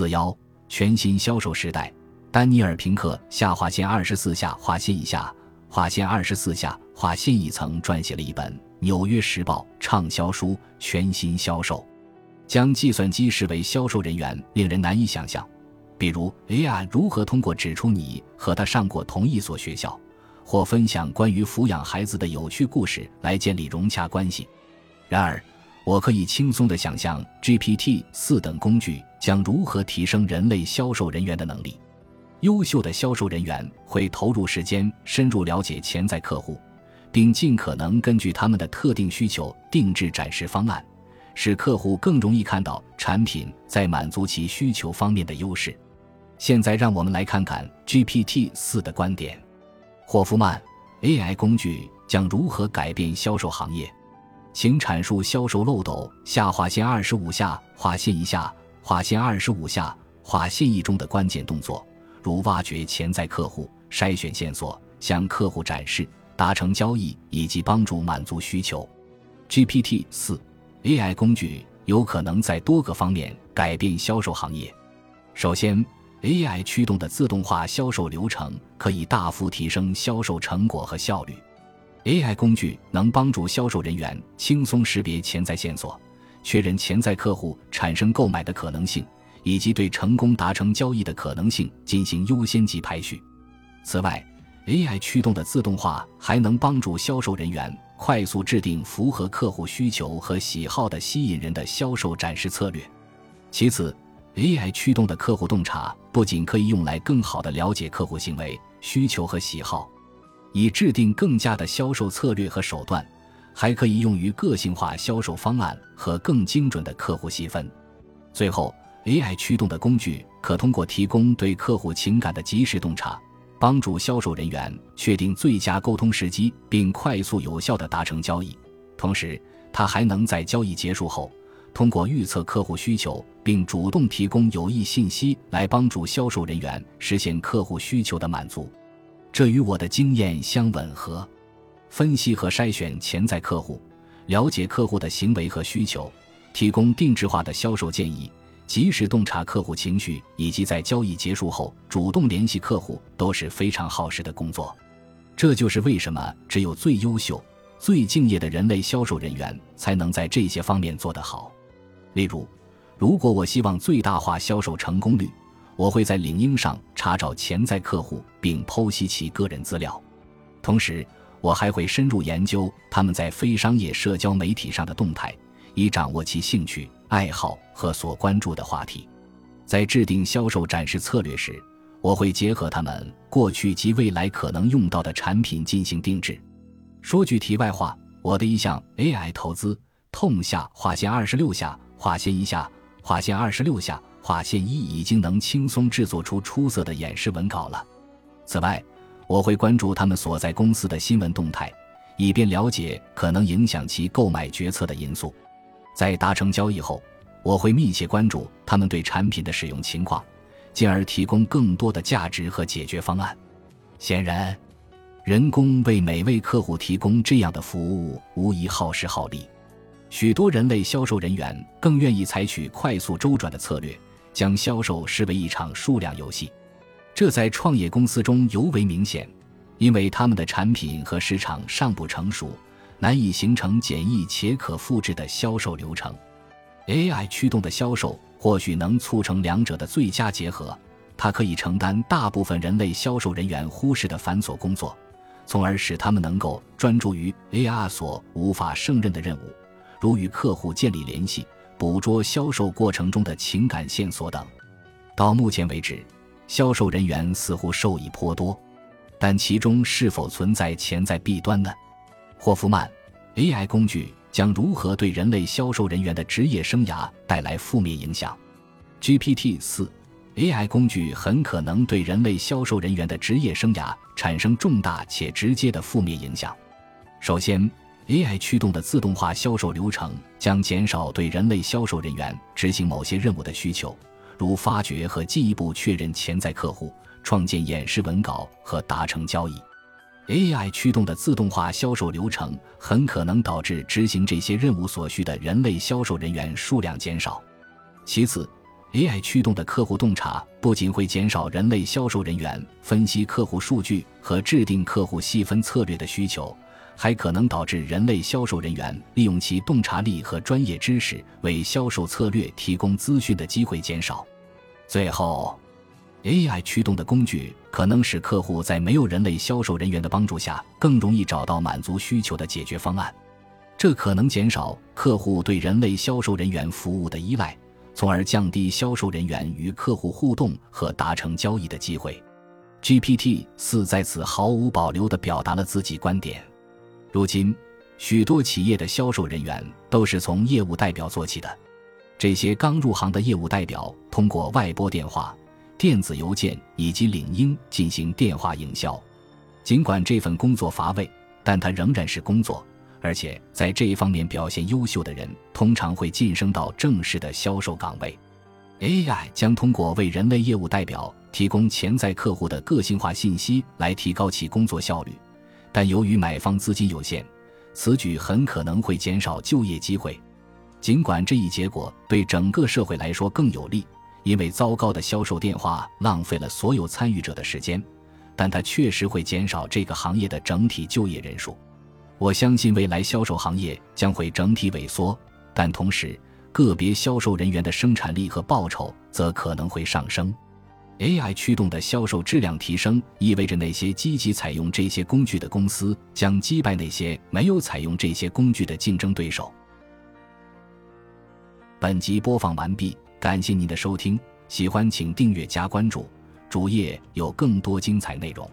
四幺全新销售时代，丹尼尔·平克下划线二十四下划线以下划线二十四下划线一层撰写了一本《纽约时报》畅销书《全新销售》，将计算机视为销售人员，令人难以想象。比如，AI 如何通过指出你和他上过同一所学校，或分享关于抚养孩子的有趣故事来建立融洽关系。然而，我可以轻松地想象 GPT 四等工具将如何提升人类销售人员的能力。优秀的销售人员会投入时间，深入了解潜在客户，并尽可能根据他们的特定需求定制展示方案，使客户更容易看到产品在满足其需求方面的优势。现在，让我们来看看 GPT 四的观点。霍夫曼，AI 工具将如何改变销售行业？请阐述销售漏斗下划线二十五下划线一下划线二十五下划线一中的关键动作，如挖掘潜在客户、筛选线索、向客户展示、达成交易以及帮助满足需求。GPT 四 AI 工具有可能在多个方面改变销售行业。首先，AI 驱动的自动化销售流程可以大幅提升销售成果和效率。AI 工具能帮助销售人员轻松识别潜在线索，确认潜在客户产生购买的可能性，以及对成功达成交易的可能性进行优先级排序。此外，AI 驱动的自动化还能帮助销售人员快速制定符合客户需求和喜好的吸引人的销售展示策略。其次，AI 驱动的客户洞察不仅可以用来更好地了解客户行为、需求和喜好，以制定更加的销售策略和手段，还可以用于个性化销售方案和更精准的客户细分。最后，AI 驱动的工具可通过提供对客户情感的及时洞察，帮助销售人员确定最佳沟通时机，并快速有效地达成交易。同时，它还能在交易结束后。通过预测客户需求，并主动提供有益信息来帮助销售人员实现客户需求的满足，这与我的经验相吻合。分析和筛选潜在客户，了解客户的行为和需求，提供定制化的销售建议，及时洞察客户情绪，以及在交易结束后主动联系客户，都是非常耗时的工作。这就是为什么只有最优秀、最敬业的人类销售人员才能在这些方面做得好。例如，如果我希望最大化销售成功率，我会在领英上查找潜在客户并剖析其个人资料，同时我还会深入研究他们在非商业社交媒体上的动态，以掌握其兴趣爱好和所关注的话题。在制定销售展示策略时，我会结合他们过去及未来可能用到的产品进行定制。说句题外话，我的一项 AI 投资痛下划线二十六下。划线一下，划线二十六下，划线一已经能轻松制作出出色的演示文稿了。此外，我会关注他们所在公司的新闻动态，以便了解可能影响其购买决策的因素。在达成交易后，我会密切关注他们对产品的使用情况，进而提供更多的价值和解决方案。显然，人工为每位客户提供这样的服务，无疑耗时耗力。许多人类销售人员更愿意采取快速周转的策略，将销售视为一场数量游戏。这在创业公司中尤为明显，因为他们的产品和市场尚不成熟，难以形成简易且可复制的销售流程。AI 驱动的销售或许能促成两者的最佳结合。它可以承担大部分人类销售人员忽视的繁琐工作，从而使他们能够专注于 AI 所无法胜任的任务。如与客户建立联系、捕捉销售过程中的情感线索等，到目前为止，销售人员似乎受益颇多，但其中是否存在潜在弊端呢？霍夫曼，AI 工具将如何对人类销售人员的职业生涯带来负面影响？GPT 四 AI 工具很可能对人类销售人员的职业生涯产生重大且直接的负面影响。首先，AI 驱动的自动化销售流程将减少对人类销售人员执行某些任务的需求，如发掘和进一步确认潜在客户、创建演示文稿和达成交易。AI 驱动的自动化销售流程很可能导致执行这些任务所需的人类销售人员数量减少。其次 AI 驱动的客户洞察不仅会减少人类销售人员分析客户数据和制定客户细分策略的需求，还可能导致人类销售人员利用其洞察力和专业知识为销售策略提供资讯的机会减少。最后，AI 驱动的工具可能使客户在没有人类销售人员的帮助下更容易找到满足需求的解决方案，这可能减少客户对人类销售人员服务的依赖。从而降低销售人员与客户互动和达成交易的机会。GPT 四在此毫无保留地表达了自己观点。如今，许多企业的销售人员都是从业务代表做起的。这些刚入行的业务代表通过外拨电话、电子邮件以及领英进行电话营销。尽管这份工作乏味，但它仍然是工作。而且在这一方面表现优秀的人，通常会晋升到正式的销售岗位。AI 将通过为人类业务代表提供潜在客户的个性化信息来提高其工作效率，但由于买方资金有限，此举很可能会减少就业机会。尽管这一结果对整个社会来说更有利，因为糟糕的销售电话浪费了所有参与者的时间，但它确实会减少这个行业的整体就业人数。我相信未来销售行业将会整体萎缩，但同时，个别销售人员的生产力和报酬则可能会上升。AI 驱动的销售质量提升，意味着那些积极采用这些工具的公司将击败那些没有采用这些工具的竞争对手。本集播放完毕，感谢您的收听，喜欢请订阅加关注，主页有更多精彩内容。